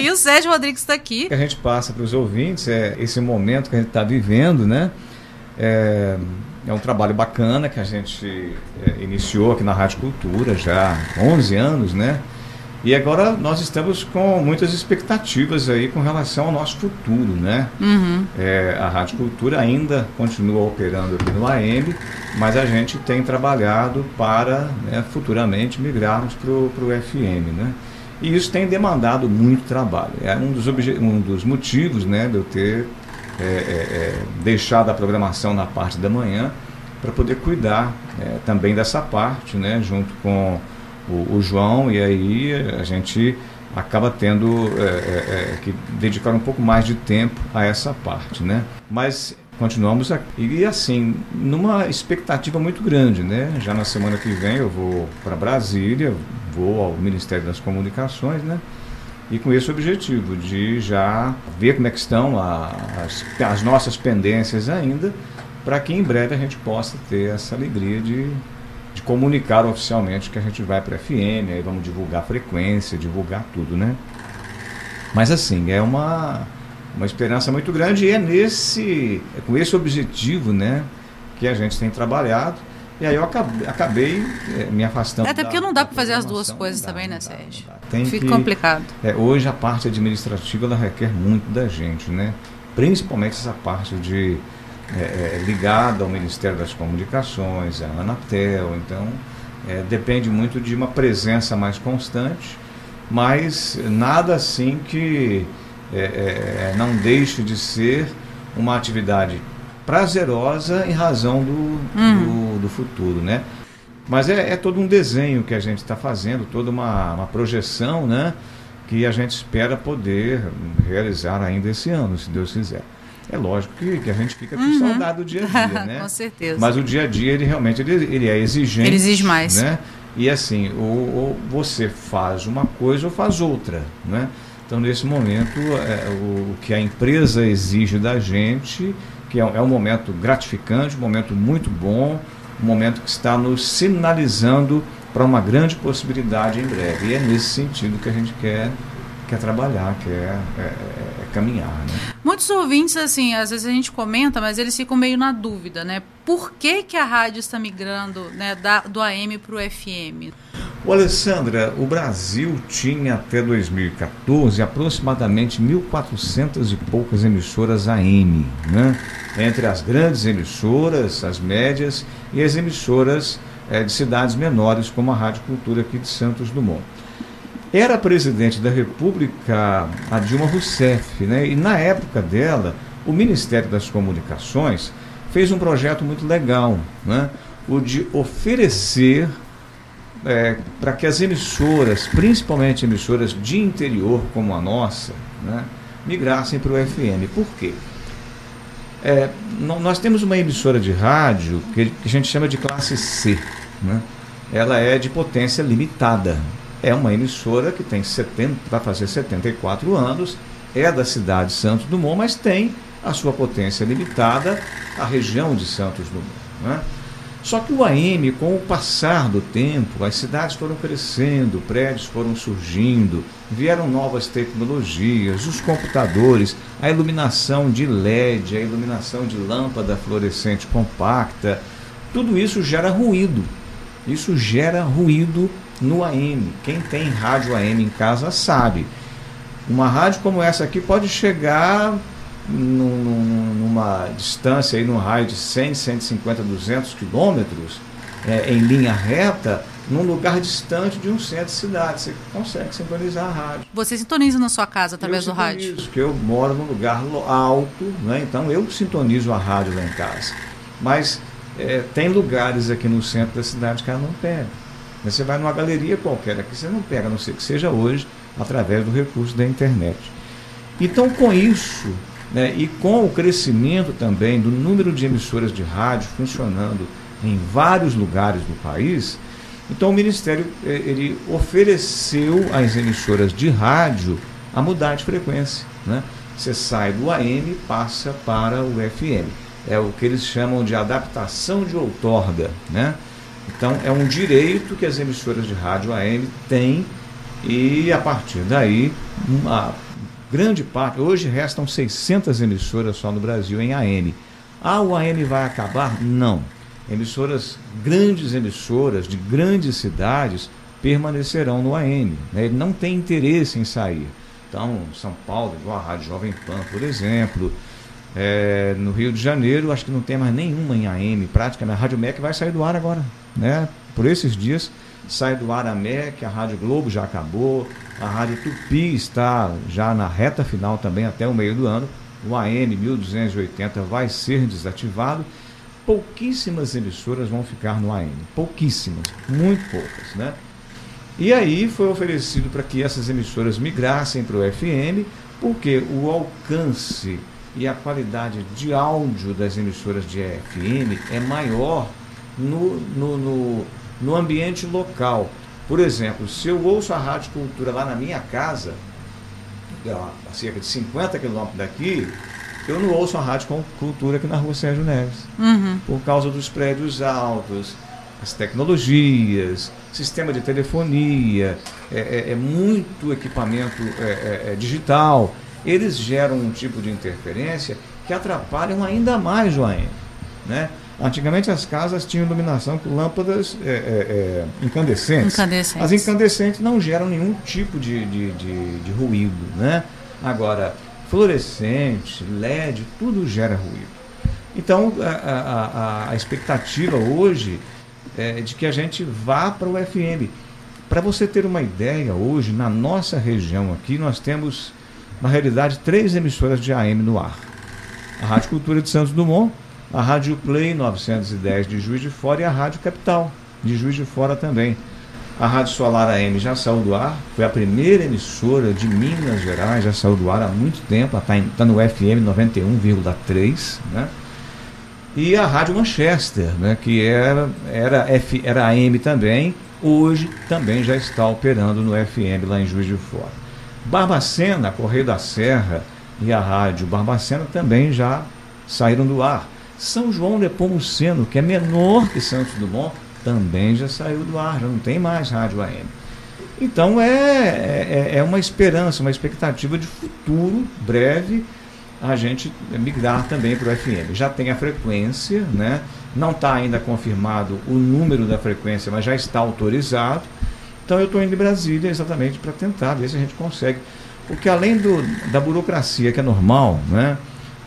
E o Sérgio Rodrigues está aqui. O que a gente passa para os ouvintes é esse momento que a gente está vivendo, né? É, é, um trabalho bacana que a gente é, iniciou aqui na Rádio Cultura já há 11 anos, né? E agora nós estamos com muitas expectativas aí com relação ao nosso futuro, né? Uhum. É, a Rádio Cultura ainda continua operando aqui no AM, mas a gente tem trabalhado para né, futuramente migrarmos para o FM, né? E isso tem demandado muito trabalho. É um dos, um dos motivos né, de eu ter é, é, é, deixado a programação na parte da manhã para poder cuidar é, também dessa parte, né, junto com o, o, João, e aí a gente acaba tendo é, é, que dedicar um pouco mais de tempo a essa parte. Né? Mas continuamos aqui. E assim, numa expectativa muito grande, né? Já na semana que vem eu vou para Brasília, vou ao Ministério das Comunicações, né? E com esse objetivo de já ver como é que estão as, as nossas pendências ainda, para que em breve a gente possa ter essa alegria de, de comunicar oficialmente que a gente vai para a FM, aí vamos divulgar a frequência, divulgar tudo, né? Mas assim, é uma, uma esperança muito grande e é nesse, é com esse objetivo, né, que a gente tem trabalhado e aí eu acabei, acabei é, me afastando. Até porque não dá para fazer as duas coisas dá, também, né, Sérgio? Tem Fica que, complicado. É, hoje a parte administrativa ela requer muito da gente, né? Principalmente essa parte de é, é, ligada ao Ministério das Comunicações, a Anatel, então depende muito de uma presença mais constante, mas nada assim que não deixe de ser uma atividade prazerosa em razão do, hum. do, do, futuro, né? Mas é, é, todo um desenho que a gente está fazendo, toda uma, uma projeção, né? Que a gente espera poder realizar ainda esse ano, se Deus quiser. É lógico que, que a gente fica com uhum. saudade do dia a dia, né? com certeza. Mas o dia a dia, ele realmente ele, ele é exigente. Ele exige mais. Né? E assim, ou, ou você faz uma coisa ou faz outra, né? Então, nesse momento, é, o, o que a empresa exige da gente que é, é um momento gratificante, um momento muito bom, um momento que está nos sinalizando para uma grande possibilidade em breve. E é nesse sentido que a gente quer, quer trabalhar, quer é, é, é caminhar. Né? Muitos ouvintes, assim, às vezes a gente comenta, mas eles ficam meio na dúvida, né? Por que, que a rádio está migrando né, da, do AM para o FM? O Alessandra, o Brasil tinha até 2014 aproximadamente 1.400 e poucas emissoras AM, né? entre as grandes emissoras, as médias e as emissoras é, de cidades menores, como a Rádio Cultura aqui de Santos Dumont. Era presidente da República a Dilma Rousseff, né? e na época dela, o Ministério das Comunicações fez um projeto muito legal, né? o de oferecer é, para que as emissoras, principalmente emissoras de interior como a nossa, né, migrassem para o FM. Por quê? É, nós temos uma emissora de rádio que, a gente chama de classe C. Né? Ela é de potência limitada. É uma emissora que tem 70, vai fazer 74 anos, é da cidade de Santos Dumont, mas tem a sua potência limitada à região de Santos Dumont. Né? Só que o AM, com o passar do tempo, as cidades foram crescendo, prédios foram surgindo, vieram novas tecnologias, os computadores, a iluminação de LED, a iluminação de lâmpada fluorescente compacta, tudo isso gera ruído. Isso gera ruído no AM. Quem tem rádio AM em casa sabe. Uma rádio como essa aqui pode chegar num, numa distância, aí, num raio de 100, 150, 200 quilômetros, é, em linha reta, num lugar distante de um centro de cidade. Você consegue sintonizar a rádio. Você sintoniza na sua casa através eu do rádio? Isso, porque eu moro num lugar alto, né? então eu sintonizo a rádio lá em casa. Mas é, tem lugares aqui no centro da cidade que ela não pega. Você vai numa galeria qualquer aqui, você não pega, a não ser que seja hoje, através do recurso da internet. Então, com isso, né, e com o crescimento também do número de emissoras de rádio funcionando em vários lugares do país, então o Ministério eh, ele ofereceu às emissoras de rádio a mudar de frequência. Né? Você sai do AM e passa para o FM. É o que eles chamam de adaptação de outorga. Né? Então é um direito que as emissoras de rádio AM têm e a partir daí, uma, grande parte, hoje restam 600 emissoras só no Brasil em AM. Ah, o AM vai acabar? Não. Emissoras, grandes emissoras de grandes cidades permanecerão no AM. Né? Ele não tem interesse em sair. Então, São Paulo, igual a Rádio Jovem Pan, por exemplo. É, no Rio de Janeiro, acho que não tem mais nenhuma em AM, praticamente. A Rádio MEC vai sair do ar agora. Né? Por esses dias, sai do ar MEC, a Rádio Globo já acabou, a Rádio Tupi está já na reta final também, até o meio do ano. O AM 1280 vai ser desativado. Pouquíssimas emissoras vão ficar no AM. Pouquíssimas, muito poucas, né? E aí foi oferecido para que essas emissoras migrassem para o FM, porque o alcance e a qualidade de áudio das emissoras de FM é maior no, no, no, no ambiente local. Por exemplo, se eu ouço a Rádio Cultura lá na minha casa, a cerca de 50 quilômetros daqui, eu não ouço a Rádio Cultura aqui na rua Sérgio Neves. Uhum. Por causa dos prédios altos, as tecnologias, sistema de telefonia, é, é, é muito equipamento é, é, é, digital. Eles geram um tipo de interferência que atrapalham ainda mais o AM. Né? Antigamente as casas tinham iluminação com lâmpadas é, incandescentes. incandescentes. As incandescentes não geram nenhum tipo de, de, de, de ruído. Né? Agora, fluorescente, LED, tudo gera ruído. Então, a, a, a expectativa hoje é, de que a gente vá para o FM. Para você ter uma ideia, hoje, na nossa região aqui, nós temos, na realidade, três emissoras de AM no ar. A Rádio Cultura de Santos Dumont, a Rádio Play 910 de Juiz de Fora e a Rádio Capital de Juiz de Fora também. A Rádio Solar AM já saiu do ar, foi a primeira emissora de Minas Gerais, já saiu do ar há muito tempo, está tá no FM 91,3, né? e a Rádio Manchester, né, que era, era, F, era AM também, hoje também já está operando no FM lá em Juiz de Fora. Barbacena, Correio da Serra e a Rádio Barbacena também já saíram do ar. São João Nepomuceno, que é menor que Santos Dumont, também já saiu do ar, já não tem mais rádio AM. Então é, é, é uma esperança, uma expectativa de futuro breve a gente migrar também para o FM. Já tem a frequência, né? não está ainda confirmado o número da frequência, mas já está autorizado. Então eu estou indo em Brasília exatamente para tentar ver se a gente consegue. Porque além do, da burocracia que é normal, né?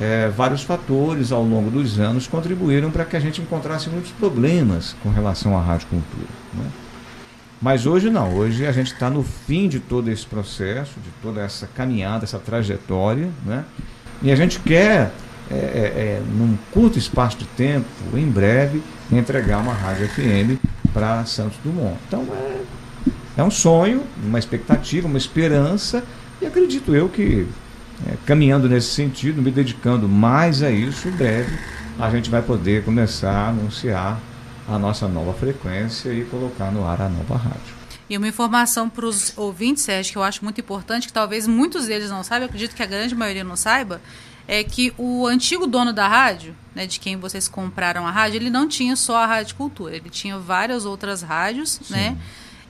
É, vários fatores ao longo dos anos contribuíram para que a gente encontrasse muitos problemas com relação à rádio cultura. Né? Mas hoje não, hoje a gente está no fim de todo esse processo, de toda essa caminhada, essa trajetória, né? E a gente quer, é, é, é, num curto espaço de tempo, em breve, entregar uma rádio FM para Santos Dumont. Então é, é um sonho, uma expectativa, uma esperança, e acredito eu que é, caminhando nesse sentido, me dedicando mais a isso, em breve a gente vai poder começar a anunciar a nossa nova frequência e colocar no ar a nova rádio. E uma informação para os ouvintes, Sérgio, que eu acho muito importante, que talvez muitos deles não saibam, acredito que a grande maioria não saiba, é que o antigo dono da rádio, né, de quem vocês compraram a rádio, ele não tinha só a Rádio Cultura, ele tinha várias outras rádios, Sim. né?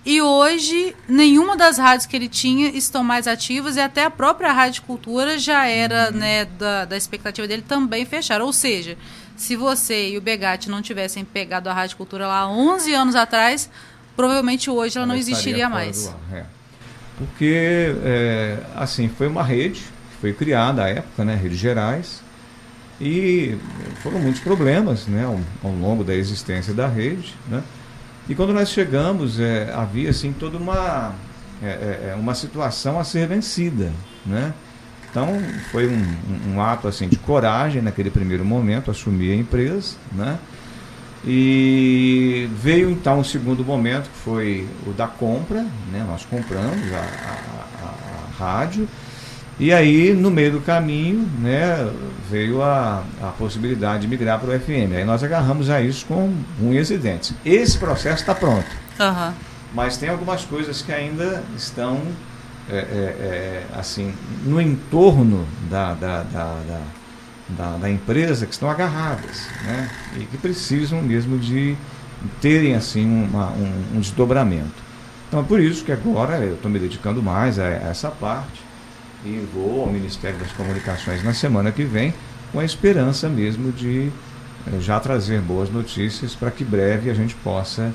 E hoje, nenhuma das rádios que ele tinha estão mais ativas e até a própria Rádio Cultura já era, uhum. né, da, da expectativa dele também fechar. Ou seja, se você e o Begatti não tivessem pegado a Rádio Cultura lá 11 anos atrás, provavelmente hoje ela, ela não existiria mais. É. Porque, é, assim, foi uma rede que foi criada à época, né, Redes Gerais, e foram muitos problemas né, ao, ao longo da existência da rede. Né? E quando nós chegamos, é, havia assim toda uma, é, é, é uma situação a ser vencida. Né? Então foi um, um, um, ato assim de coragem naquele primeiro momento, assumir a empresa. Né? E veio então o segundo momento, que foi o da compra, né? nós compramos a, a, a rádio, e aí no meio do caminho né, veio a, a possibilidade de migrar para o FM. Aí nós agarramos a isso com unhas e dentes. Esse processo está pronto, uhum. mas tem algumas coisas que ainda estão é, é, é, assim no entorno da, da, da, da da, empresa que estão agarradas né? e que precisam mesmo de terem assim uma, um, um, desdobramento. Então é por isso que agora eu estou me dedicando mais a, a, essa parte e vou ao Ministério das Comunicações na semana que vem com a esperança mesmo de eh, já trazer boas notícias para que breve a gente possa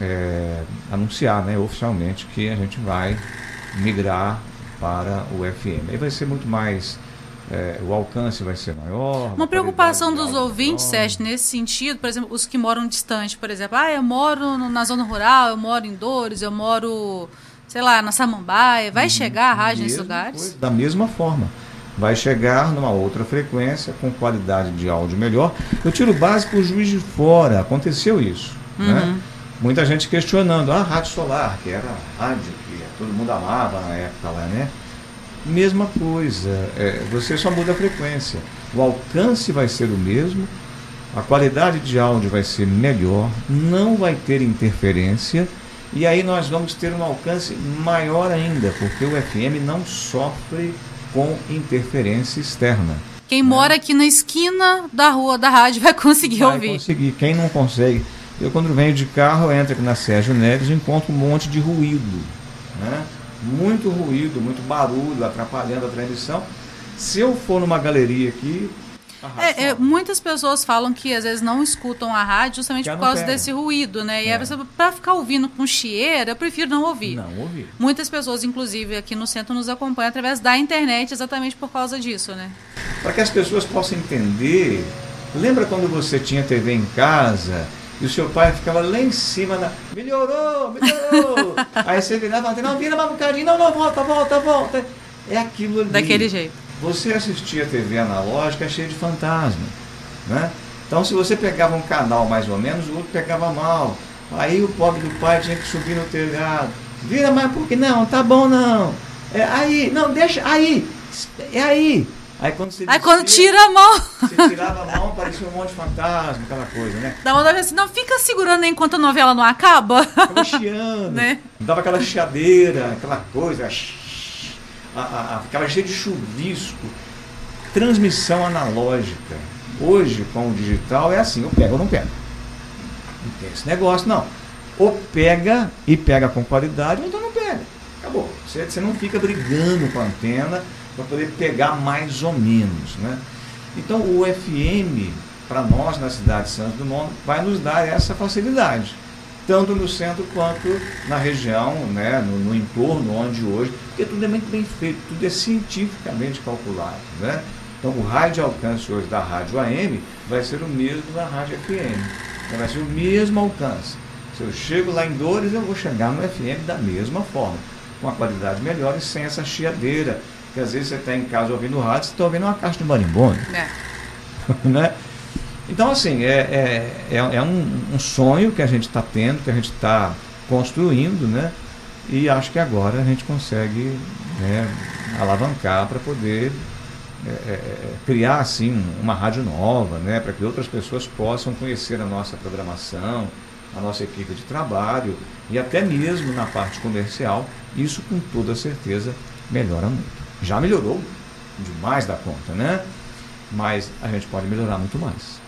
é, anunciar né, oficialmente que a gente vai migrar para o FM. Aí vai ser muito mais. É, o alcance vai ser maior. Uma preocupação dos ouvintes, Sérgio, nesse sentido, por exemplo, os que moram distante, por exemplo, ah, eu moro na zona rural, eu moro em Dores, eu moro, sei lá, na Samambaia, vai uhum, chegar a rádio nesses lugares? Coisa, da mesma forma. Vai chegar numa outra frequência, com qualidade de áudio melhor. Eu tiro básico o juiz de fora, aconteceu isso. Né? Uhum. Né? Muita gente questionando, ah, Rádio Solar, que era a rádio que todo mundo amava na época lá, né? Mesma coisa, é, você só muda a frequência. O alcance vai ser o mesmo, a qualidade de áudio vai ser melhor, não vai ter interferência, e aí nós vamos ter um alcance maior ainda, porque o FM não sofre com interferência externa. Quem né? mora aqui na esquina da rua da rádio vai conseguir vai ouvir. Conseguir. Quem não consegue, eu quando venho de carro, entro aqui na Sérgio Neves e encontro um monte de ruído. Né? Muito ruído, muito barulho, atrapalhando a transmissão. Se eu for numa galeria aqui. É, é, muitas pessoas falam que às vezes não escutam a rádio justamente por causa pega. desse ruído, né? E é. para ficar ouvindo com chieira, eu prefiro não ouvir. Não ouvir. Muitas pessoas, inclusive aqui no centro, nos acompanham através da internet exatamente por causa disso, né? Para que as pessoas possam entender. Lembra quando você tinha TV em casa e o seu pai ficava lá em cima, na... melhorou, melhorou. Aí você virava e não, vira mais um bocadinho, não, não, volta, volta, volta. É aquilo ali. Daquele jeito. Você assistia TV analógica é cheia de fantasma. Né? Então, se você pegava um canal mais ou menos, o outro pegava mal. Aí o pobre do pai tinha que subir no telhado. Vira mais porque não, tá bom não. É aí, não, deixa, aí, é aí. Aí quando você Aí quando tira a mão. Você tirava a mão, parecia um monte de fantasma, aquela coisa, né? Dá uma assim, não fica segurando enquanto a novela não acaba. Ficava chiando, né? Dava aquela chiadeira, aquela coisa, a, a, ficava cheio de chuvisco. Transmissão analógica. Hoje, com o digital, é assim, eu pego ou não pego. Não tem esse negócio, não. Ou pega e pega com qualidade, ou então não pega. Acabou. Você, você não fica brigando com a antena para poder pegar mais ou menos. Né? Então o FM, para nós na cidade de Santos Dumont, vai nos dar essa facilidade, tanto no centro quanto na região, né, no, no entorno onde hoje, porque tudo é muito bem feito, tudo é cientificamente calculado. Né? Então o raio de alcance hoje da rádio AM vai ser o mesmo da rádio FM. Então, vai ser o mesmo alcance. Se eu chego lá em Dores, eu vou chegar no FM da mesma forma, com a qualidade melhor e sem essa chiadeira, que às vezes você está em casa ouvindo rádio, você está ouvindo uma caixa de marimbondo. É. né? Então, assim, é, é, é, é um, um, sonho que a gente está tendo, que a gente está construindo, né? E acho que agora a gente consegue né, alavancar para poder é, é, é, criar, assim, uma rádio nova, né? Para que outras pessoas possam conhecer a nossa programação, a nossa equipe de trabalho e até mesmo na parte comercial, isso com toda certeza melhora muito. Já melhorou demais da conta, né? Mas a gente pode melhorar muito mais.